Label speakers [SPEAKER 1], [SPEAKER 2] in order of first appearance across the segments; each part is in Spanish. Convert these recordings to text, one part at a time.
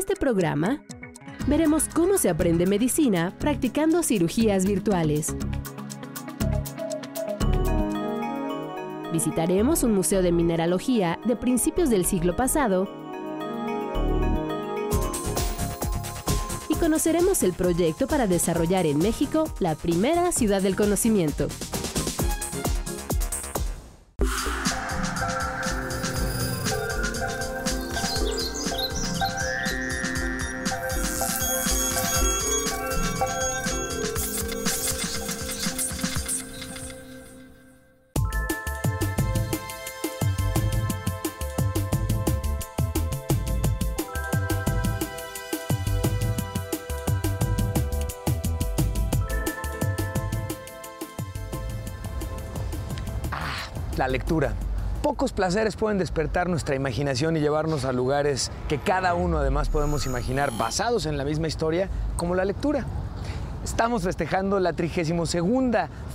[SPEAKER 1] este programa, veremos cómo se aprende medicina practicando cirugías virtuales. Visitaremos un museo de mineralogía de principios del siglo pasado y conoceremos el proyecto para desarrollar en México la primera ciudad del conocimiento.
[SPEAKER 2] La lectura. Pocos placeres pueden despertar nuestra imaginación y llevarnos a lugares que cada uno además podemos imaginar basados en la misma historia, como la lectura. Estamos festejando la 32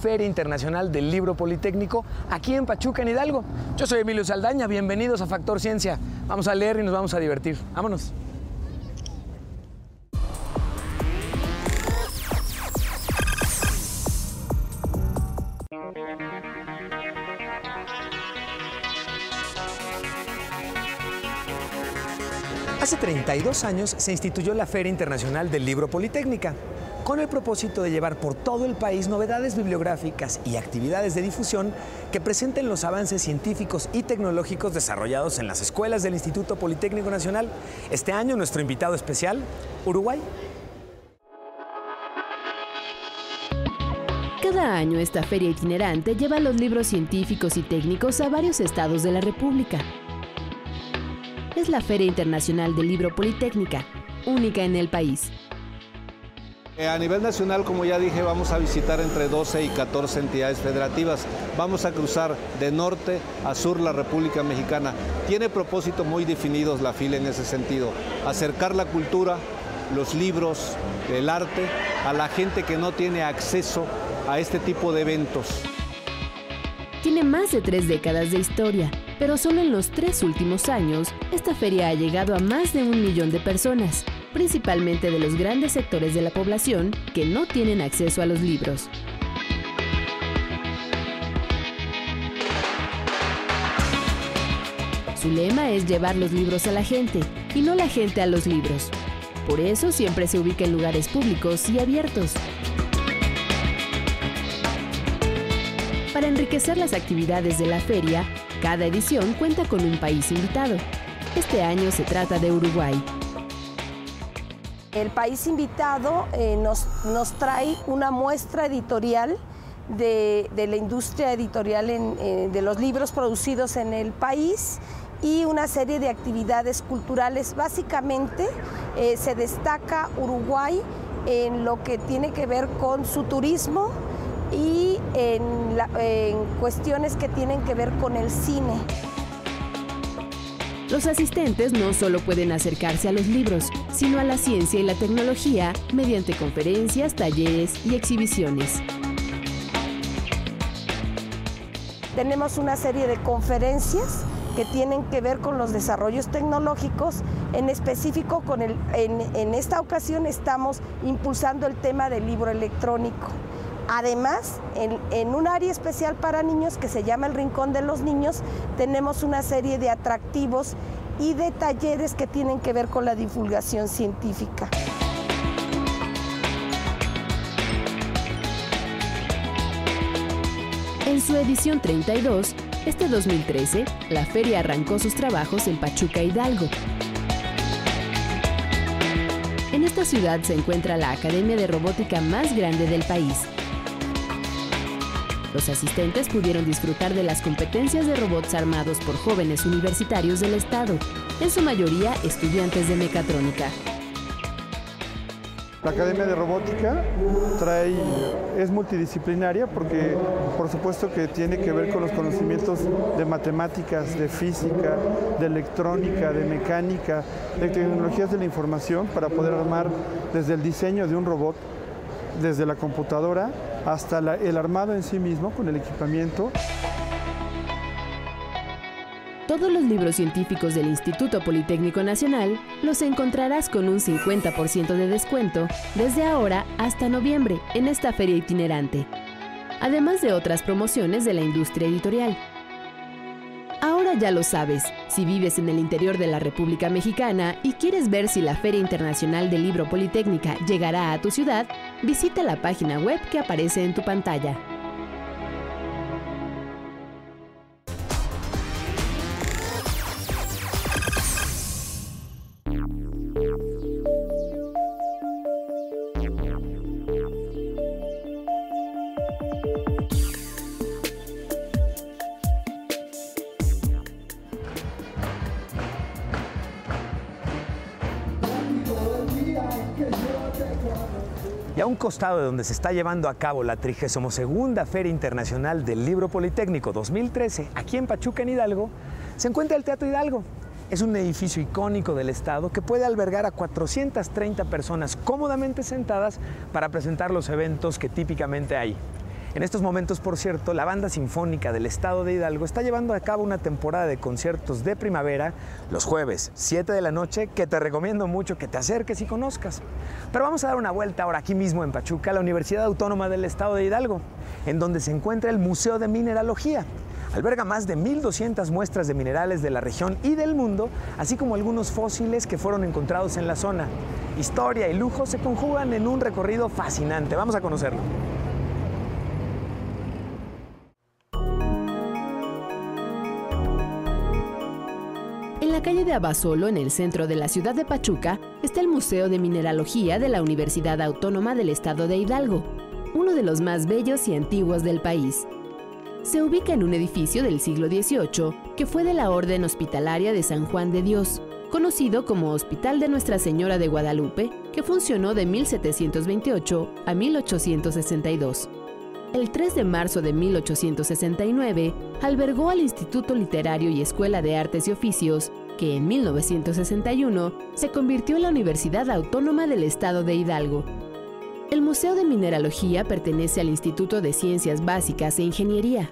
[SPEAKER 2] Feria Internacional del Libro Politécnico aquí en Pachuca, en Hidalgo. Yo soy Emilio Saldaña, bienvenidos a Factor Ciencia. Vamos a leer y nos vamos a divertir. Vámonos. 32 años se instituyó la Feria Internacional del Libro Politécnica, con el propósito de llevar por todo el país novedades bibliográficas y actividades de difusión que presenten los avances científicos y tecnológicos desarrollados en las escuelas del Instituto Politécnico Nacional. Este año nuestro invitado especial, Uruguay.
[SPEAKER 1] Cada año esta feria itinerante lleva los libros científicos y técnicos a varios estados de la República es la Feria Internacional del Libro Politécnica, única en el país.
[SPEAKER 3] Eh, a nivel nacional, como ya dije, vamos a visitar entre 12 y 14 entidades federativas. Vamos a cruzar de norte a sur la República Mexicana. Tiene propósitos muy definidos la fila en ese sentido. Acercar la cultura, los libros, el arte a la gente que no tiene acceso a este tipo de eventos.
[SPEAKER 1] Tiene más de tres décadas de historia pero solo en los tres últimos años, esta feria ha llegado a más de un millón de personas, principalmente de los grandes sectores de la población que no tienen acceso a los libros. Su lema es llevar los libros a la gente y no la gente a los libros. Por eso siempre se ubica en lugares públicos y abiertos. Para enriquecer las actividades de la feria, cada edición cuenta con un país invitado. Este año se trata de Uruguay.
[SPEAKER 4] El país invitado eh, nos, nos, trae una muestra editorial de, la industria editorial eh, de los libros producidos en el país y una serie de actividades culturales. Básicamente eh, se destaca Uruguay en lo que tiene que ver con su turismo, y en, cuestiones que tienen que ver con el cine.
[SPEAKER 1] Los asistentes no solo pueden acercarse a los libros, sino a la ciencia y la tecnología mediante conferencias, talleres y exhibiciones.
[SPEAKER 4] Tenemos una serie de conferencias que tienen que ver con los desarrollos tecnológicos, en específico con el, en esta ocasión estamos impulsando el tema del libro electrónico. Además, en, un área especial para niños que se llama el Rincón de los Niños, tenemos una serie de atractivos y de talleres que tienen que ver con la divulgación científica.
[SPEAKER 1] En su edición 32, este 2013, la feria arrancó sus trabajos en Pachuca Hidalgo. En esta ciudad se encuentra la academia de robótica más grande del país, los asistentes pudieron disfrutar de las competencias de robots armados por jóvenes universitarios del estado, en su mayoría estudiantes de mecatrónica.
[SPEAKER 5] La Academia de Robótica trae, es multidisciplinaria porque por supuesto que tiene que ver con los conocimientos de matemáticas, de física, de electrónica, de mecánica, de tecnologías de la información para poder armar desde el diseño de un robot, desde la computadora hasta el armado en sí mismo con el equipamiento.
[SPEAKER 1] Todos los libros científicos del Instituto Politécnico Nacional los encontrarás con un 50% de descuento desde ahora hasta noviembre en esta feria itinerante, además de otras promociones de la industria editorial. Ya lo sabes, si vives en el interior de la República Mexicana y quieres ver si la Feria Internacional del Libro Politécnica llegará a tu ciudad, visita la página web que aparece en tu pantalla.
[SPEAKER 2] Y a un costado de donde se está llevando a cabo la 32 Feria Internacional del Libro Politécnico 2013, aquí en Pachuca, en Hidalgo, se encuentra el Teatro Hidalgo. Es un edificio icónico del Estado que puede albergar a 430 personas cómodamente sentadas para presentar los eventos que típicamente hay. En estos momentos, por cierto, la Banda Sinfónica del Estado de Hidalgo está llevando a cabo una temporada de conciertos de primavera los jueves, 7 de la noche, que te recomiendo mucho que te acerques y conozcas. Pero vamos a dar una vuelta ahora aquí mismo en Pachuca, la Universidad Autónoma del Estado de Hidalgo, en donde se encuentra el Museo de Mineralogía. Alberga más de 1.200 muestras de minerales de la región y del mundo, así como algunos fósiles que fueron encontrados en la zona. Historia y lujo se conjugan en un recorrido fascinante. Vamos a conocerlo.
[SPEAKER 1] Calle de Abasolo, en el centro de la ciudad de Pachuca, está el Museo de Mineralogía de la Universidad Autónoma del Estado de Hidalgo, uno de los más bellos y antiguos del país. Se ubica en un edificio del siglo XVIII que fue de la Orden Hospitalaria de San Juan de Dios, conocido como Hospital de Nuestra Señora de Guadalupe, que funcionó de 1728 a 1862. El 3 de marzo de 1869 albergó al Instituto Literario y Escuela de Artes y Oficios, que en 1961 se convirtió en la Universidad Autónoma del Estado de Hidalgo. El Museo de Mineralogía pertenece al Instituto de Ciencias Básicas e Ingeniería.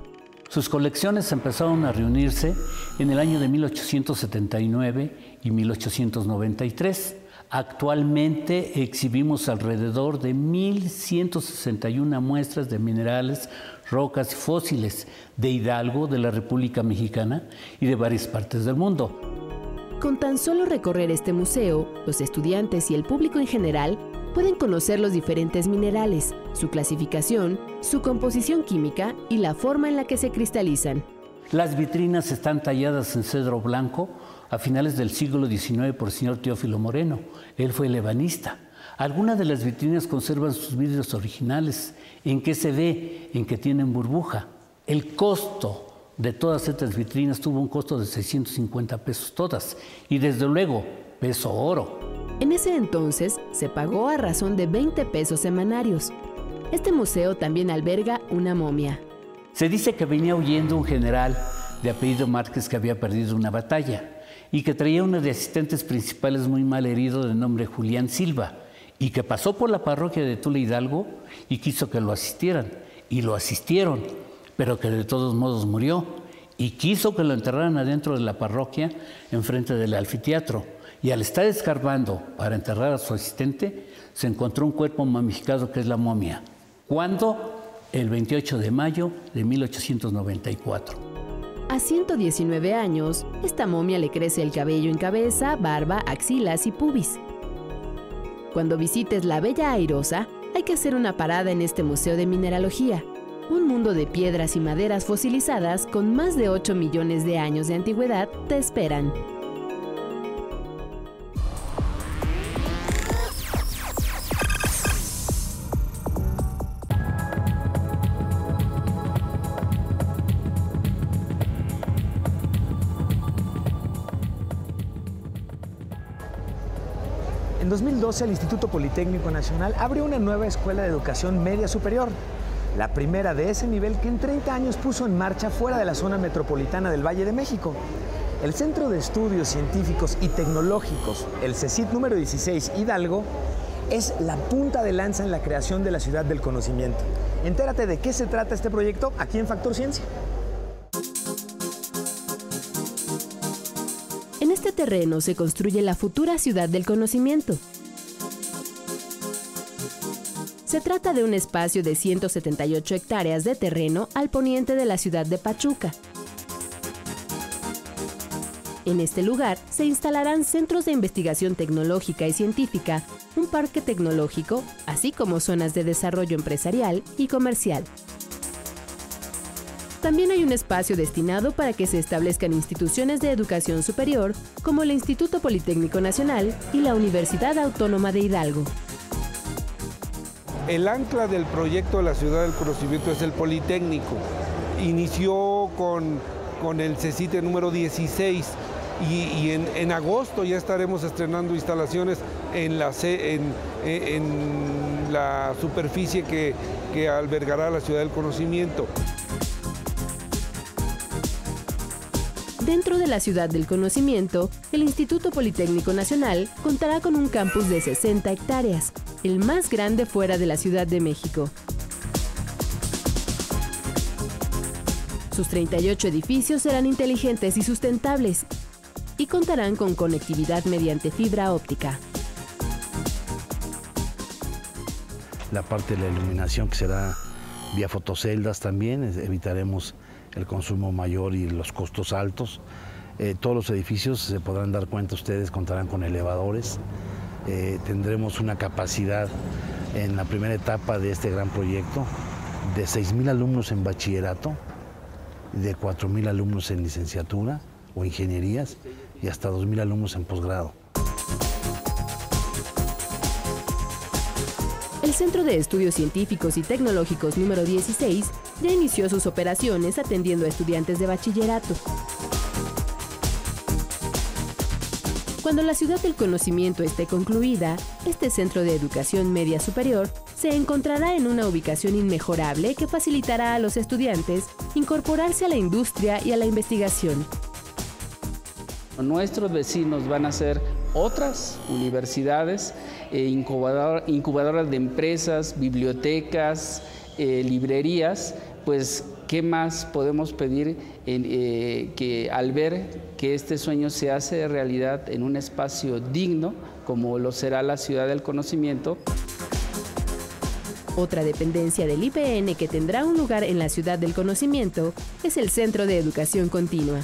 [SPEAKER 6] Sus colecciones empezaron a reunirse en el año de 1879 y 1893. Actualmente exhibimos alrededor de 1.161 muestras de minerales, rocas y fósiles de Hidalgo, de la República Mexicana y de varias partes del mundo.
[SPEAKER 1] Con tan solo recorrer este museo, los estudiantes y el público en general pueden conocer los diferentes minerales, su clasificación, su composición química y la forma en la que se cristalizan.
[SPEAKER 6] Las vitrinas están talladas en cedro blanco a finales del siglo XIX por el señor Teófilo Moreno. Él fue el ebanista. Algunas de las vitrinas conservan sus vidrios originales. ¿En qué se ve? En que tienen burbuja. El costo de todas estas vitrinas tuvo un costo de 650 pesos todas. Y desde luego, peso oro.
[SPEAKER 1] En ese entonces se pagó a razón de 20 pesos semanarios. Este museo también alberga una momia.
[SPEAKER 6] Se dice que venía huyendo un general de apellido Márquez que había perdido una batalla y que traía uno de asistentes principales muy mal herido de nombre Julián Silva y que pasó por la parroquia de Tula Hidalgo y quiso que lo asistieran y lo asistieron, pero que de todos modos murió y quiso que lo enterraran adentro de la parroquia enfrente del anfiteatro y al estar escarbando para enterrar a su asistente se encontró un cuerpo mamificado que es la momia. ¿Cuándo? El 28 de mayo de 1894.
[SPEAKER 1] A 119 años, esta momia le crece el cabello en cabeza, barba, axilas y pubis. Cuando visites la Bella Airosa, hay que hacer una parada en este Museo de Mineralogía, un mundo de piedras y maderas fosilizadas con más de 8 millones de años de antigüedad te esperan.
[SPEAKER 2] En 2012 el Instituto Politécnico Nacional abrió una nueva escuela de educación media superior, la primera de ese nivel que en 30 años puso en marcha fuera de la zona metropolitana del Valle de México. El Centro de Estudios Científicos y Tecnológicos, el CECIT número 16 Hidalgo, es la punta de lanza en la creación de la ciudad del conocimiento. Entérate de qué se trata este proyecto aquí en Factor Ciencia.
[SPEAKER 1] terreno se construye la futura ciudad del conocimiento. Se trata de un espacio de 178 hectáreas de terreno al poniente de la ciudad de Pachuca. En este lugar se instalarán centros de investigación tecnológica y científica, un parque tecnológico, así como zonas de desarrollo empresarial y comercial. También hay un espacio destinado para que se establezcan instituciones de educación superior como el Instituto Politécnico Nacional y la Universidad Autónoma de Hidalgo.
[SPEAKER 7] El ancla del proyecto de la Ciudad del Conocimiento es el Politécnico. Inició con, con el CECITE número 16 y, en, agosto ya estaremos estrenando instalaciones en la, en, la superficie que, que albergará la Ciudad del Conocimiento.
[SPEAKER 1] Dentro de la Ciudad del Conocimiento, el Instituto Politécnico Nacional contará con un campus de 60 hectáreas, el más grande fuera de la Ciudad de México. Sus 38 edificios serán inteligentes y sustentables y contarán con conectividad mediante fibra óptica.
[SPEAKER 8] La parte de la iluminación que será vía fotoceldas también, evitaremos el consumo mayor y los costos altos. Eh, todos los edificios, se podrán dar cuenta ustedes, contarán con elevadores, eh, tendremos una capacidad en la primera etapa de este gran proyecto de 6.000 alumnos en bachillerato, de 4.000 alumnos en licenciatura o ingenierías y hasta 2.000 alumnos en posgrado.
[SPEAKER 1] El Centro de Estudios Científicos y Tecnológicos número 16 ya inició sus operaciones atendiendo a estudiantes de bachillerato. Cuando la ciudad del conocimiento esté concluida, este centro de educación media superior se encontrará en una ubicación inmejorable que facilitará a los estudiantes incorporarse a la industria y a la investigación.
[SPEAKER 9] Nuestros vecinos van a ser otras universidades, eh, incubadoras de empresas, bibliotecas, eh, librerías, pues ¿qué más podemos pedir eh, que al ver que este sueño se hace realidad en un espacio digno, como lo será la ciudad del conocimiento?
[SPEAKER 1] Otra dependencia del IPN que tendrá un lugar en la ciudad del conocimiento es el Centro de Educación Continua.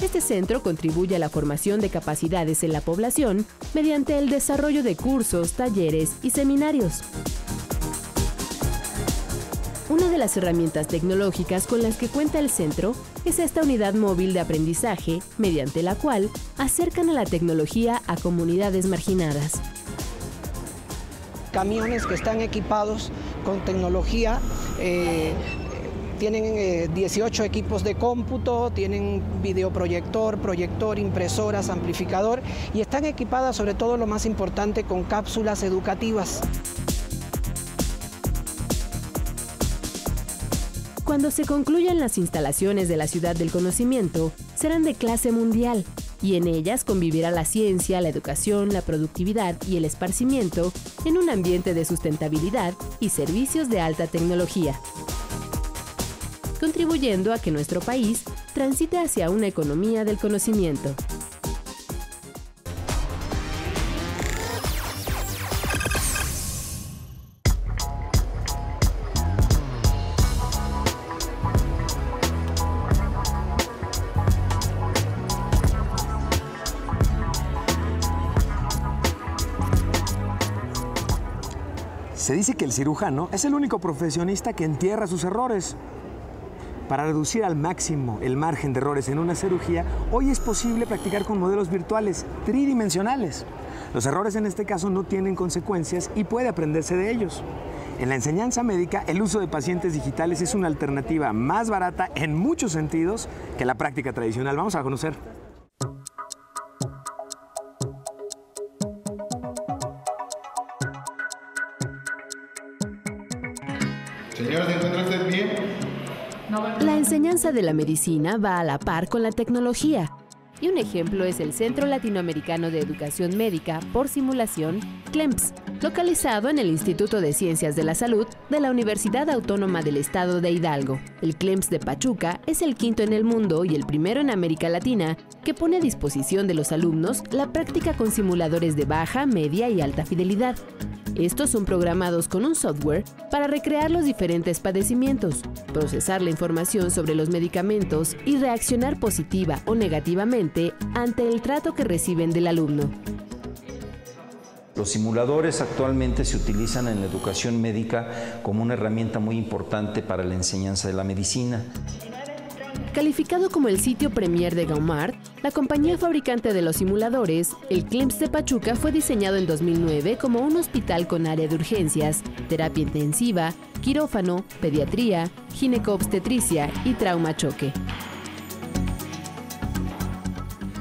[SPEAKER 1] Este centro contribuye a la formación de capacidades en la población mediante el desarrollo de cursos, talleres y seminarios. Una de las herramientas tecnológicas con las que cuenta el centro es esta unidad móvil de aprendizaje, mediante la cual acercan a la tecnología a comunidades marginadas.
[SPEAKER 10] Camiones que están equipados con tecnología eh, tienen 18 eh, equipos de cómputo, tienen videoproyector, proyector, impresoras, amplificador y están equipadas sobre todo lo más importante con cápsulas educativas.
[SPEAKER 1] Cuando se concluyan las instalaciones de la Ciudad del Conocimiento, serán de clase mundial y en ellas convivirá la ciencia, la educación, la productividad y el esparcimiento en un ambiente de sustentabilidad y servicios de alta tecnología, contribuyendo a que nuestro país transite hacia una economía del conocimiento.
[SPEAKER 2] Que el cirujano es el único profesionista que entierra sus errores. Para reducir al máximo el margen de errores en una cirugía, hoy es posible practicar con modelos virtuales tridimensionales. Los errores en este caso no tienen consecuencias y puede aprenderse de ellos. En la enseñanza médica, el uso de pacientes digitales es una alternativa más barata en muchos sentidos que la práctica tradicional. Vamos a conocer.
[SPEAKER 1] La enseñanza de la medicina va a la par con la tecnología. y un ejemplo es el Centro Latinoamericano de Educación Médica por Simulación, CLEMPS, localizado en el Instituto de Ciencias de la Salud de la Universidad Autónoma del Estado de Hidalgo. El CLEMPS de Pachuca es el quinto en el mundo y el primero en América Latina que pone a disposición de los alumnos la práctica con simuladores de baja, media y alta fidelidad. Estos son programados con un software para recrear los diferentes padecimientos, procesar la información sobre los medicamentos y reaccionar positiva o negativamente ante el trato que reciben del alumno.
[SPEAKER 11] Los simuladores actualmente se utilizan en la educación médica como una herramienta muy importante para la enseñanza de la medicina.
[SPEAKER 1] Calificado como el sitio premier de Gaumart, la compañía fabricante de los simuladores, el CLIMS de Pachuca fue diseñado en 2009 como un hospital con área de urgencias, terapia intensiva, quirófano, pediatría, ginecoobstetricia y trauma choque.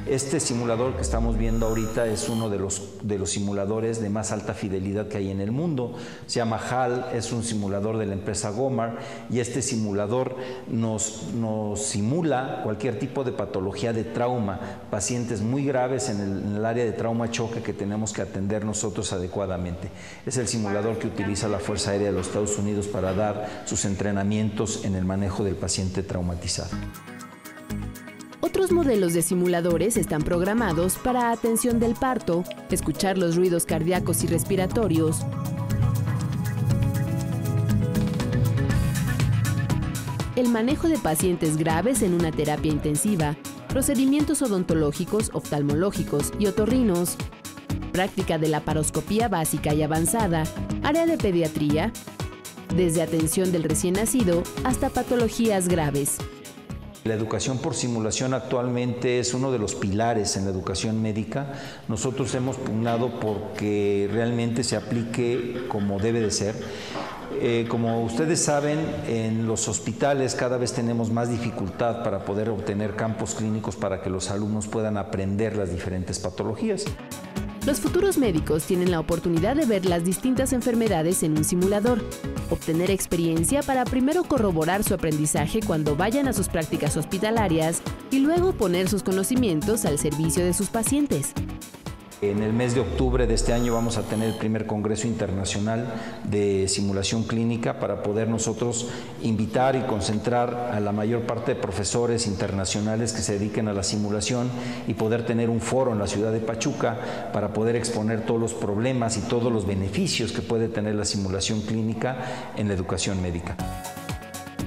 [SPEAKER 11] Este simulador que estamos viendo ahorita es uno de los, de los simuladores de más alta fidelidad que hay en el mundo. Se llama HAL, es un simulador de la empresa Gomar y este simulador nos, nos simula cualquier tipo de patología de trauma, pacientes muy graves en el, en el área de trauma choque que tenemos que atender nosotros adecuadamente. Es el simulador que utiliza la Fuerza Aérea de los Estados Unidos para dar sus entrenamientos en el manejo del paciente traumatizado.
[SPEAKER 1] Otros modelos de simuladores están programados para atención del parto, escuchar los ruidos cardíacos y respiratorios, el manejo de pacientes graves en una terapia intensiva, procedimientos odontológicos, oftalmológicos y otorrinos, práctica de la paroscopía básica y avanzada, área de pediatría, desde atención del recién nacido hasta patologías graves.
[SPEAKER 11] La educación por simulación actualmente es uno de los pilares en la educación médica. Nosotros hemos pugnado porque realmente se aplique como debe de ser. Eh, como ustedes saben, en los hospitales cada vez tenemos más dificultad para poder obtener campos clínicos para que los alumnos puedan aprender las diferentes patologías.
[SPEAKER 1] Los futuros médicos tienen la oportunidad de ver las distintas enfermedades en un simulador, obtener experiencia para primero corroborar su aprendizaje cuando vayan a sus prácticas hospitalarias y luego poner sus conocimientos al servicio de sus pacientes.
[SPEAKER 11] En el mes de octubre de este año vamos a tener el primer Congreso Internacional de Simulación Clínica para poder nosotros invitar y concentrar a la mayor parte de profesores internacionales que se dediquen a la simulación y poder tener un foro en la ciudad de Pachuca para poder exponer todos los problemas y todos los beneficios que puede tener la simulación clínica en la educación médica.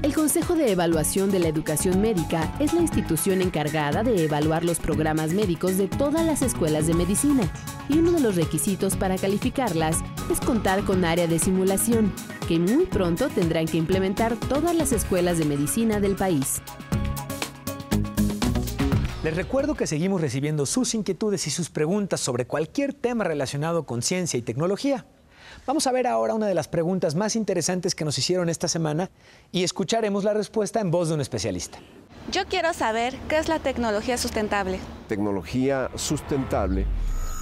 [SPEAKER 1] El Consejo de Evaluación de la Educación Médica es la institución encargada de evaluar los programas médicos de todas las escuelas de medicina y uno de los requisitos para calificarlas es contar con área de simulación, que muy pronto tendrán que implementar todas las escuelas de medicina del país.
[SPEAKER 2] Les recuerdo que seguimos recibiendo sus inquietudes y sus preguntas sobre cualquier tema relacionado con ciencia y tecnología. Vamos a ver ahora una de las preguntas más interesantes que nos hicieron esta semana y escucharemos la respuesta en voz de un especialista.
[SPEAKER 12] Yo quiero saber qué es la tecnología sustentable.
[SPEAKER 13] Tecnología sustentable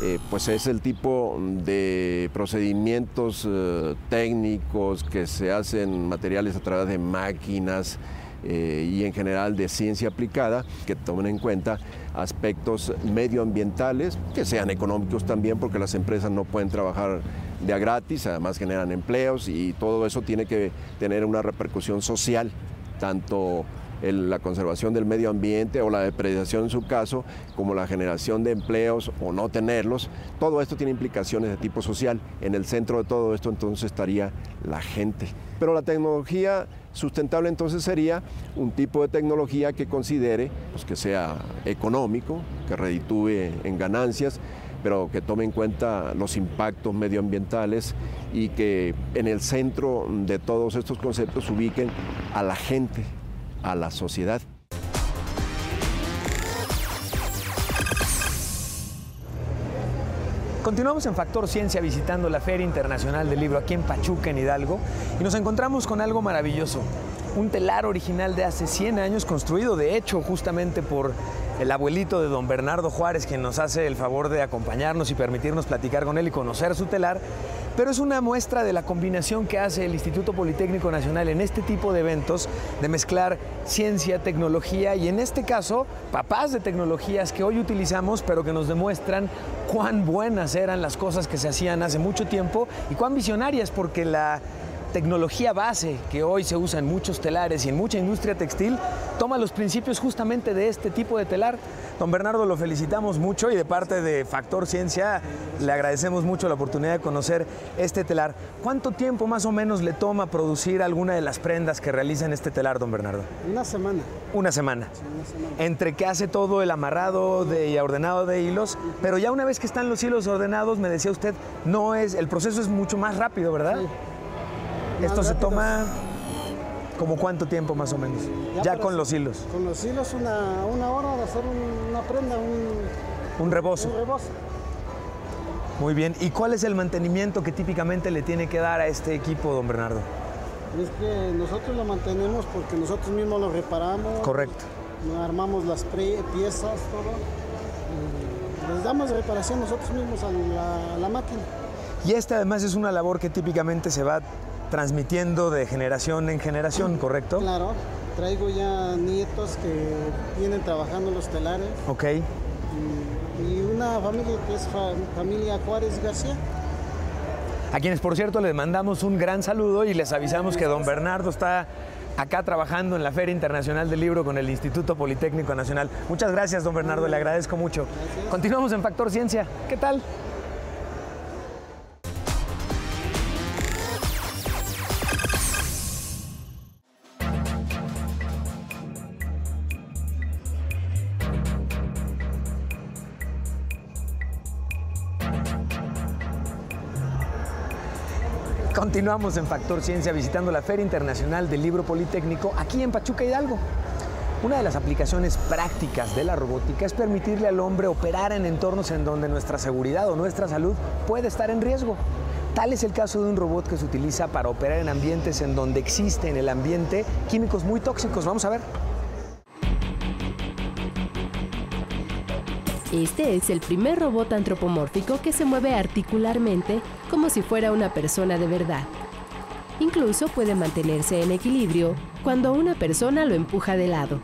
[SPEAKER 13] eh, pues es el tipo de procedimientos eh, técnicos que se hacen materiales a través de máquinas eh, y en general de ciencia aplicada que tomen en cuenta aspectos medioambientales, que sean económicos también, porque las empresas no pueden trabajar de a gratis, además generan empleos y todo eso tiene que tener una repercusión social, tanto la conservación del medio ambiente o la depredación en su caso, como la generación de empleos o no tenerlos, todo esto tiene implicaciones de tipo social. En el centro de todo esto entonces estaría la gente. Pero la tecnología sustentable entonces sería un tipo de tecnología que considere pues, que sea económico, que reditúe en ganancias, pero que tome en cuenta los impactos medioambientales y que en el centro de todos estos conceptos ubiquen a la gente, a la sociedad.
[SPEAKER 2] Continuamos en Factor Ciencia visitando la Feria Internacional del Libro aquí en Pachuca, en Hidalgo, y nos encontramos con algo maravilloso. Un telar original de hace 100 años, construido de hecho justamente por el abuelito de don Bernardo Juárez, quien nos hace el favor de acompañarnos y permitirnos platicar con él y conocer su telar, pero es una muestra de la combinación que hace el Instituto Politécnico Nacional en este tipo de eventos, de mezclar ciencia, tecnología y en este caso, papás de tecnologías que hoy utilizamos, pero que nos demuestran cuán buenas eran las cosas que se hacían hace mucho tiempo y cuán visionarias, porque la tecnología base que hoy se usa en muchos telares y en mucha industria textil toma los principios justamente de este tipo de telar. Don Bernardo, lo felicitamos mucho y de parte de Factor Ciencia le agradecemos mucho la oportunidad de conocer este telar. ¿Cuánto tiempo más o menos le toma producir alguna de las prendas que realiza en este telar, don Bernardo?
[SPEAKER 14] Una semana.
[SPEAKER 2] Una semana.
[SPEAKER 14] Sí, una semana.
[SPEAKER 2] Entre que hace todo el amarrado de, y ordenado de hilos, pero ya una vez que están los hilos ordenados, me decía usted, no es, el proceso es mucho más rápido, ¿verdad?
[SPEAKER 14] Sí.
[SPEAKER 2] Esto se toma como cuánto tiempo más o menos, ya, con los hilos,
[SPEAKER 14] Con los hilos una, una hora de hacer un- una prenda, un,
[SPEAKER 2] un rebozo.
[SPEAKER 14] un rebozo.
[SPEAKER 2] Muy bien. ¿Y cuál es el mantenimiento que típicamente le tiene que dar a este equipo, don Bernardo?
[SPEAKER 14] Es que nosotros lo mantenemos porque nosotros mismos lo reparamos.
[SPEAKER 2] Correcto.
[SPEAKER 14] Armamos las piezas, todo. les damos reparación nosotros mismos a la, a la máquina.
[SPEAKER 2] Y esta además es una labor que típicamente se va transmitiendo de generación en generación, ¿correcto?
[SPEAKER 14] Claro, traigo ya nietos que vienen trabajando los telares
[SPEAKER 2] Ok.
[SPEAKER 14] y, y una familia que es fa- familia Juárez García.
[SPEAKER 2] A quienes, por cierto, les mandamos un gran saludo y les avisamos que don Bernardo está acá trabajando en la Feria Internacional del Libro con el Instituto Politécnico Nacional. Muchas gracias, don Bernardo, le agradezco mucho. Continuamos en Factor Ciencia. ¿Qué tal? Continuamos en Factor Ciencia visitando la Feria Internacional del Libro Politécnico aquí en Pachuca Hidalgo. Una de las aplicaciones prácticas de la robótica es permitirle al hombre operar en entornos en donde nuestra seguridad o nuestra salud puede estar en riesgo. Tal es el caso de un robot que se utiliza para operar en ambientes en donde existen en el ambiente químicos muy tóxicos. Vamos a ver.
[SPEAKER 1] Este es el primer robot antropomórfico que se mueve articularmente como si fuera una persona de verdad. Incluso puede mantenerse en equilibrio cuando una persona lo empuja de lado.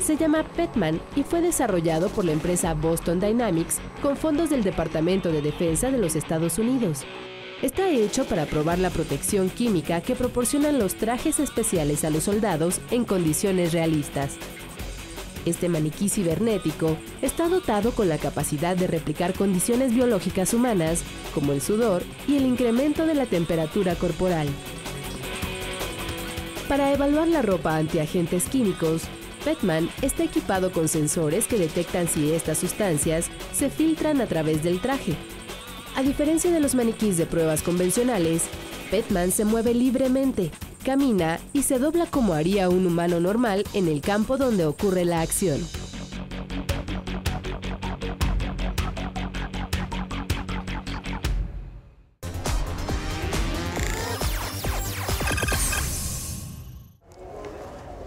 [SPEAKER 1] Se llama Petman y fue desarrollado por la empresa Boston Dynamics con fondos del Departamento de Defensa de los Estados Unidos. Está hecho para probar la protección química que proporcionan los trajes especiales a los soldados en condiciones realistas. Este maniquí cibernético está dotado con la capacidad de replicar condiciones biológicas humanas, como el sudor y el incremento de la temperatura corporal. Para evaluar la ropa antiagentes químicos, Petman está equipado con sensores que detectan si estas sustancias se filtran a través del traje. A diferencia de los maniquís de pruebas convencionales, Petman se mueve libremente, camina y se dobla como haría un humano normal en el campo donde ocurre la acción.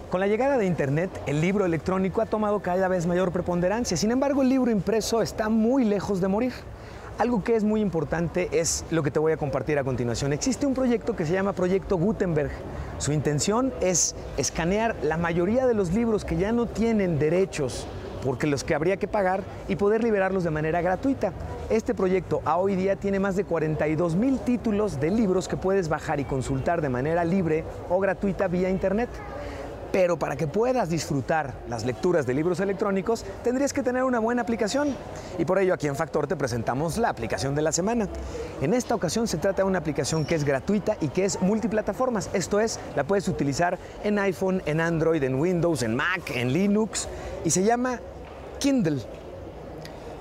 [SPEAKER 2] Con la llegada de Internet, el libro electrónico ha tomado cada vez mayor preponderancia. Sin embargo, el libro impreso está muy lejos de morir. Algo que es muy importante es lo que te voy a compartir a continuación. Existe un proyecto que se llama Proyecto Gutenberg. Su intención es escanear la mayoría de los libros que ya no tienen derechos porque los que habría que pagar y poder liberarlos de manera gratuita. Este proyecto a hoy día tiene más de 42 mil títulos de libros que puedes bajar y consultar de manera libre o gratuita vía internet. Pero para que puedas disfrutar las lecturas de libros electrónicos, tendrías que tener una buena aplicación. Y por ello aquí en Factor te presentamos la aplicación de la semana. En esta ocasión se trata de una aplicación que es gratuita y que es multiplataformas. Esto es, la puedes utilizar en iPhone, en Android, en Windows, en Mac, en Linux. Y se llama Kindle.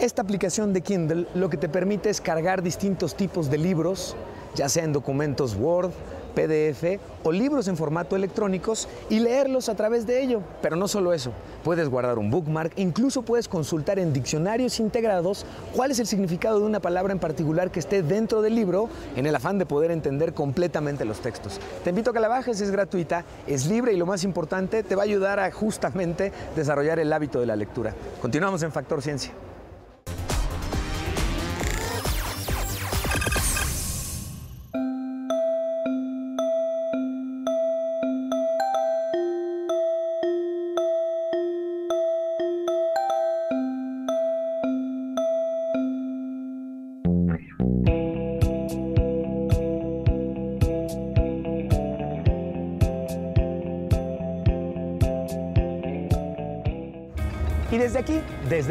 [SPEAKER 2] Esta aplicación de Kindle lo que te permite es cargar distintos tipos de libros, ya sea en documentos Word, PDF o libros en formato electrónicos y leerlos a través de ello. Pero no solo eso, puedes guardar un bookmark, incluso puedes consultar en diccionarios integrados cuál es el significado de una palabra en particular que esté dentro del libro en el afán de poder entender completamente los textos. Te invito a que la bajes, es gratuita, es libre y lo más importante, te va a ayudar a justamente desarrollar el hábito de la lectura. Continuamos en Factor Ciencia.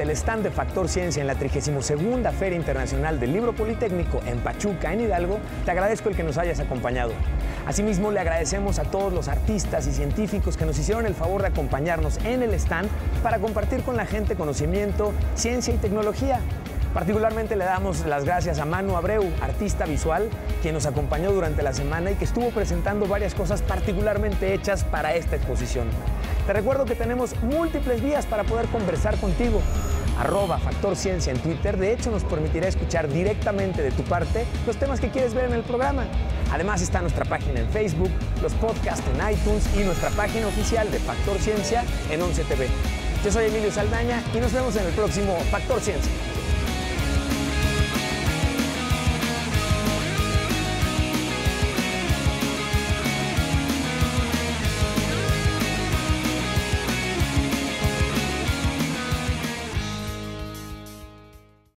[SPEAKER 2] El stand de Factor Ciencia en la 32 Feria Internacional del Libro Politécnico en Pachuca, en Hidalgo, te agradezco el que nos hayas acompañado. Asimismo, le agradecemos a todos los artistas y científicos que nos hicieron el favor de acompañarnos en el stand para compartir con la gente conocimiento, ciencia y tecnología. Particularmente le damos las gracias a Manu Abreu, artista visual, quien nos acompañó durante la semana y que estuvo presentando varias cosas particularmente hechas para esta exposición. Te recuerdo que tenemos múltiples vías para poder conversar contigo. Arroba Factor Ciencia en Twitter, de hecho nos permitirá escuchar directamente de tu parte los temas que quieres ver en el programa. Además está nuestra página en Facebook, los podcasts en iTunes y nuestra página oficial de Factor Ciencia en 11 TV. Yo soy Emilio Saldaña y nos vemos en el próximo Factor Ciencia.